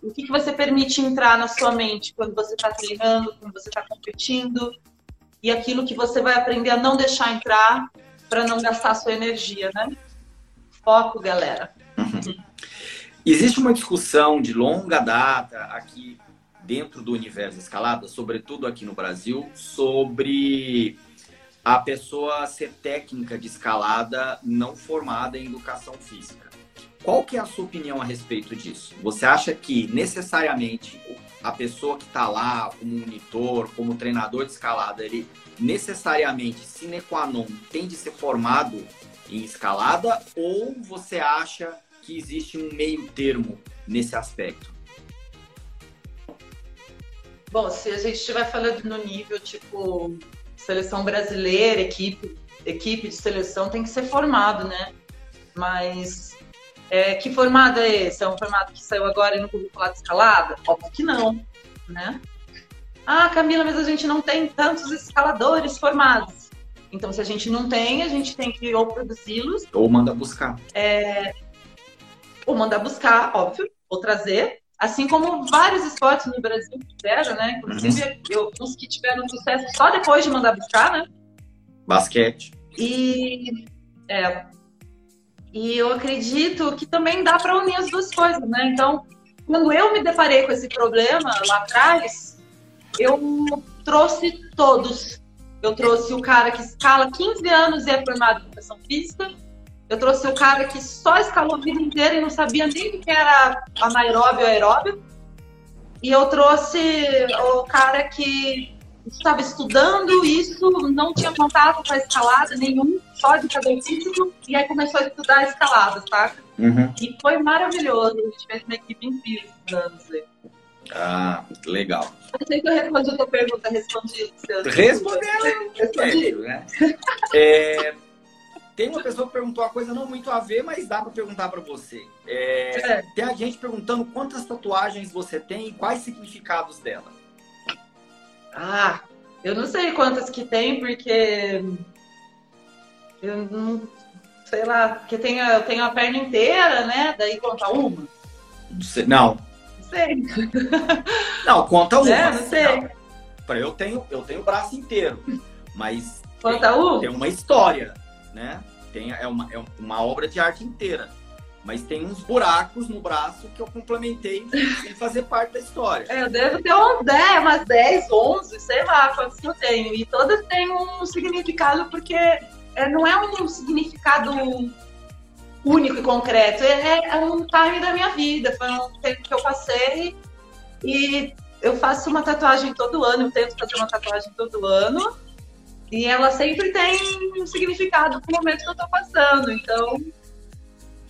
o que, que você permite entrar na sua mente quando você está treinando, quando você está competindo, e aquilo que você vai aprender a não deixar entrar para não gastar sua energia, né? Foco, galera. Existe uma discussão de longa data aqui dentro do universo escalada, sobretudo aqui no Brasil, sobre a pessoa ser técnica de escalada não formada em educação física. Qual que é a sua opinião a respeito disso? Você acha que necessariamente a pessoa que está lá como monitor, como treinador de escalada, ele necessariamente, sine qua non, tem de ser formado em escalada ou você acha que existe um meio termo nesse aspecto? Bom, se a gente estiver falando no nível tipo seleção brasileira, equipe, equipe de seleção tem que ser formado, né? Mas é, que formado é esse? É um formato que saiu agora e ouviu falar de escalada? Óbvio que não, né? Ah, Camila, mas a gente não tem tantos escaladores formados. Então, se a gente não tem, a gente tem que ou produzi-los. Ou manda buscar. É, ou mandar buscar, óbvio, ou trazer. Assim como vários esportes no Brasil fizeram, né? Inclusive, uhum. que tiveram sucesso só depois de mandar buscar, né? Basquete. E É. E eu acredito que também dá para unir as duas coisas, né? Então, quando eu me deparei com esse problema lá atrás, eu trouxe todos. Eu trouxe o cara que escala 15 anos e é formado em educação física. Eu trouxe o cara que só escalou a vida inteira e não sabia nem o que era anaeróbio ou aeróbio. E eu trouxe o cara que estava estudando isso, não tinha contato com a escalada nenhum, só de educador físico, e aí começou a estudar a escalada, tá? Uhum. E foi maravilhoso, a gente fez uma equipe incrível estudando isso aí. Ah, legal. Não sei se eu respondi a tua pergunta, respondi. Respondeu, Respondi. né? É, tem uma pessoa que perguntou uma coisa não muito a ver, mas dá para perguntar para você. É, É. Tem a gente perguntando quantas tatuagens você tem e quais significados dela. Ah, eu não sei quantas que tem, porque eu não sei lá, porque tem a, eu tenho a perna inteira, né? Daí conta uma. Não, Não sei. não, conta uma. É, não sei. Não. Eu tenho, eu tenho o braço inteiro, mas Conta tem, uma? tem uma história, né? Tem, é, uma, é uma obra de arte inteira. Mas tem uns buracos no braço que eu complementei sem fazer parte da história. É, eu devo ter uns 10, umas 10, 11, sei lá quantas que eu tenho. E todas têm um significado, porque é, não é um significado único e concreto. É, é um time da minha vida. Foi um tempo que eu passei e eu faço uma tatuagem todo ano. Eu tento fazer uma tatuagem todo ano. E ela sempre tem um significado pro momento que eu tô passando. Então.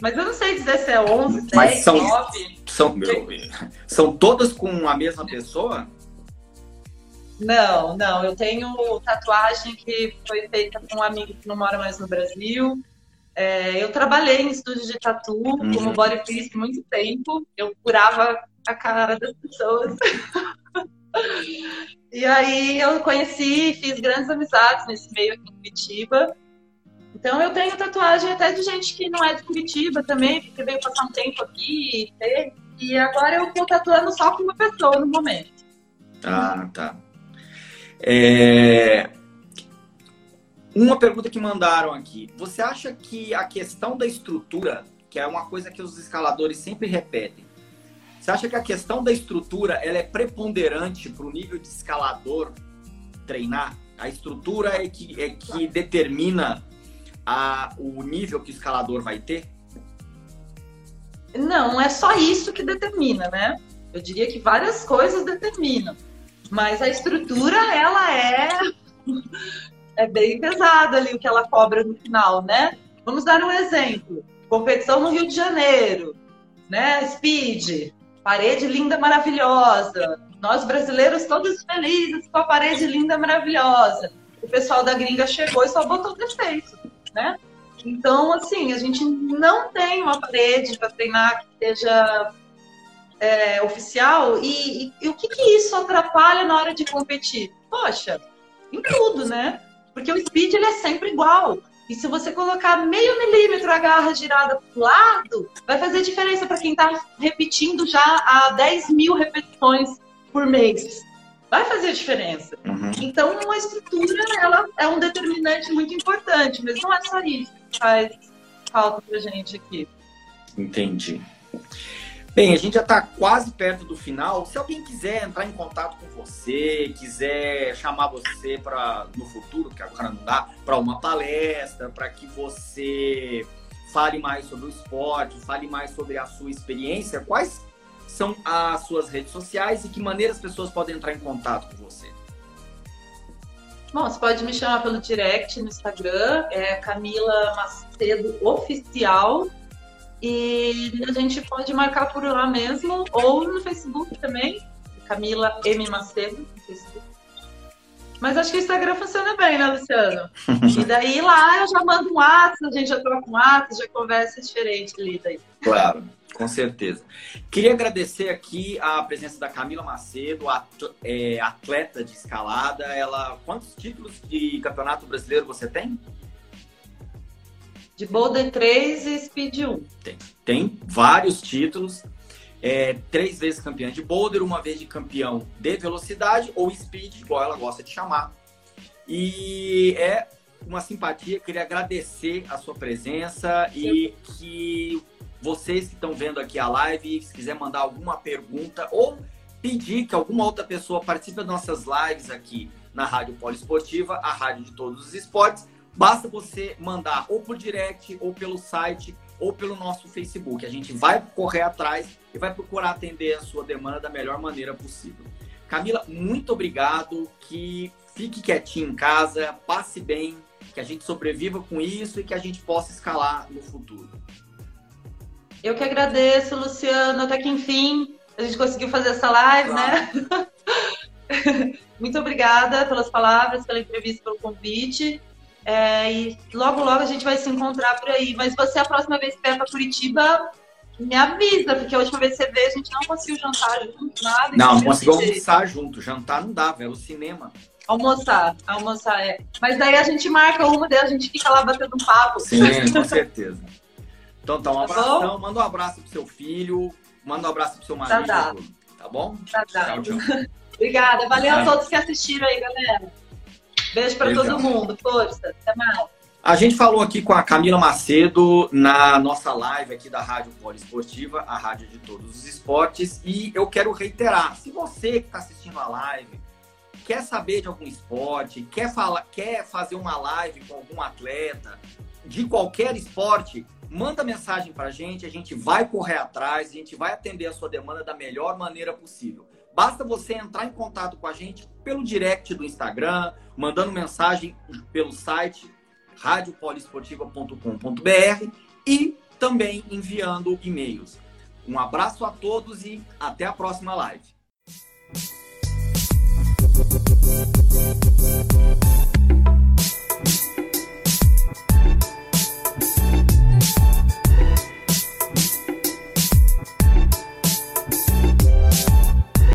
Mas eu não sei dizer se é 11, 10, Mas são- 9. São, meu, são todas com a mesma pessoa? Não, não. Eu tenho tatuagem que foi feita com um amigo que não mora mais no Brasil. É, eu trabalhei em estúdio de tatu como body priest muito tempo. Eu curava a cara das pessoas. e aí eu conheci, fiz grandes amizades nesse meio aqui em Curitiba. Então eu tenho tatuagem até de gente que não é de Curitiba também, porque veio passar um tempo aqui e. E agora eu tô tatuando só com uma pessoa no momento. Ah, tá. É, Uma pergunta que mandaram aqui. Você acha que a questão da estrutura, que é uma coisa que os escaladores sempre repetem, você acha que a questão da estrutura ela é preponderante para o nível de escalador treinar? A estrutura é que, é que determina a, o nível que o escalador vai ter? Não, é só isso que determina, né? Eu diria que várias coisas determinam. Mas a estrutura, ela é, é bem pesada ali o que ela cobra no final, né? Vamos dar um exemplo. Competição no Rio de Janeiro, né? Speed, parede linda, maravilhosa. Nós brasileiros todos felizes com a parede linda, maravilhosa. O pessoal da gringa chegou e só botou defeito, né? Então, assim, a gente não tem uma parede para treinar que seja é, oficial. E, e- e o que, que isso atrapalha na hora de competir? Poxa, em tudo, né? Porque o speed ele é sempre igual. E se você colocar meio milímetro a garra girada para o lado, vai fazer diferença para quem está repetindo já a 10 mil repetições por mês. Vai fazer diferença. Uhum. Então, uma estrutura ela é um determinante muito importante, mas não é só isso que faz falta pra gente aqui. Entendi. Bem, a gente já está quase perto do final. Se alguém quiser entrar em contato com você, quiser chamar você para no futuro, que agora não dá, para uma palestra, para que você fale mais sobre o esporte, fale mais sobre a sua experiência, quais são as suas redes sociais e que maneira as pessoas podem entrar em contato com você? Bom, você pode me chamar pelo direct no Instagram, é Camila Macedo Oficial. E a gente pode marcar por lá mesmo, ou no Facebook também, Camila M. Macedo no Facebook. Mas acho que o Instagram funciona bem, né, Luciano? E daí lá eu já mando um WhatsApp, a gente já troca um WhatsApp, já conversa diferente ali daí. Claro, com certeza. Queria agradecer aqui a presença da Camila Macedo, é, atleta de escalada. Ela, quantos títulos de campeonato brasileiro você tem? De Boulder 3 e Speed 1. Tem vários títulos. É, três vezes campeã de boulder, uma vez de campeão de velocidade ou speed, igual ela gosta de chamar. E é uma simpatia, queria agradecer a sua presença e que vocês que estão vendo aqui a live, se quiser mandar alguma pergunta ou pedir que alguma outra pessoa participe das nossas lives aqui na Rádio Poliesportiva, a rádio de todos os esportes, basta você mandar ou por direct, ou pelo site, ou pelo nosso Facebook. A gente vai correr atrás e vai procurar atender a sua demanda da melhor maneira possível. Camila, muito obrigado. Que fique quietinho em casa, passe bem, que a gente sobreviva com isso e que a gente possa escalar no futuro. Eu que agradeço, Luciano. Até que enfim a gente conseguiu fazer essa live, né? claro. né? Muito obrigada pelas palavras, pela entrevista, pelo convite. É, e logo, logo a gente vai se encontrar por aí. Mas você, a próxima vez que vier para Curitiba, me avisa, porque a última vez que você veio, a gente não conseguiu jantar junto, nada. Não, não conseguiu almoçar junto. Jantar não dava, era o cinema. Almoçar, almoçar, é. Mas daí a gente marca uma, daí a gente fica lá batendo um papo. Sim, com certeza. Então tá, um tá abração, manda um abraço pro seu filho, manda um abraço pro seu marido. Tá, tá bom? Tá, tá. Tchau, tchau. Obrigada. Valeu a todos que assistiram aí, galera. Beijo para todo mundo. Força. Até mais. A gente falou aqui com a Camila Macedo na nossa live aqui da Rádio Poliesportiva, a rádio de todos os esportes, e eu quero reiterar, se você que está assistindo a live quer saber de algum esporte, quer falar, quer fazer uma live com algum atleta de qualquer esporte, manda mensagem para a gente, a gente vai correr atrás, a gente vai atender a sua demanda da melhor maneira possível. Basta você entrar em contato com a gente pelo direct do Instagram, mandando mensagem pelo site radiopoliesportiva.com.br e também enviando e-mails. Um abraço a todos e até a próxima live.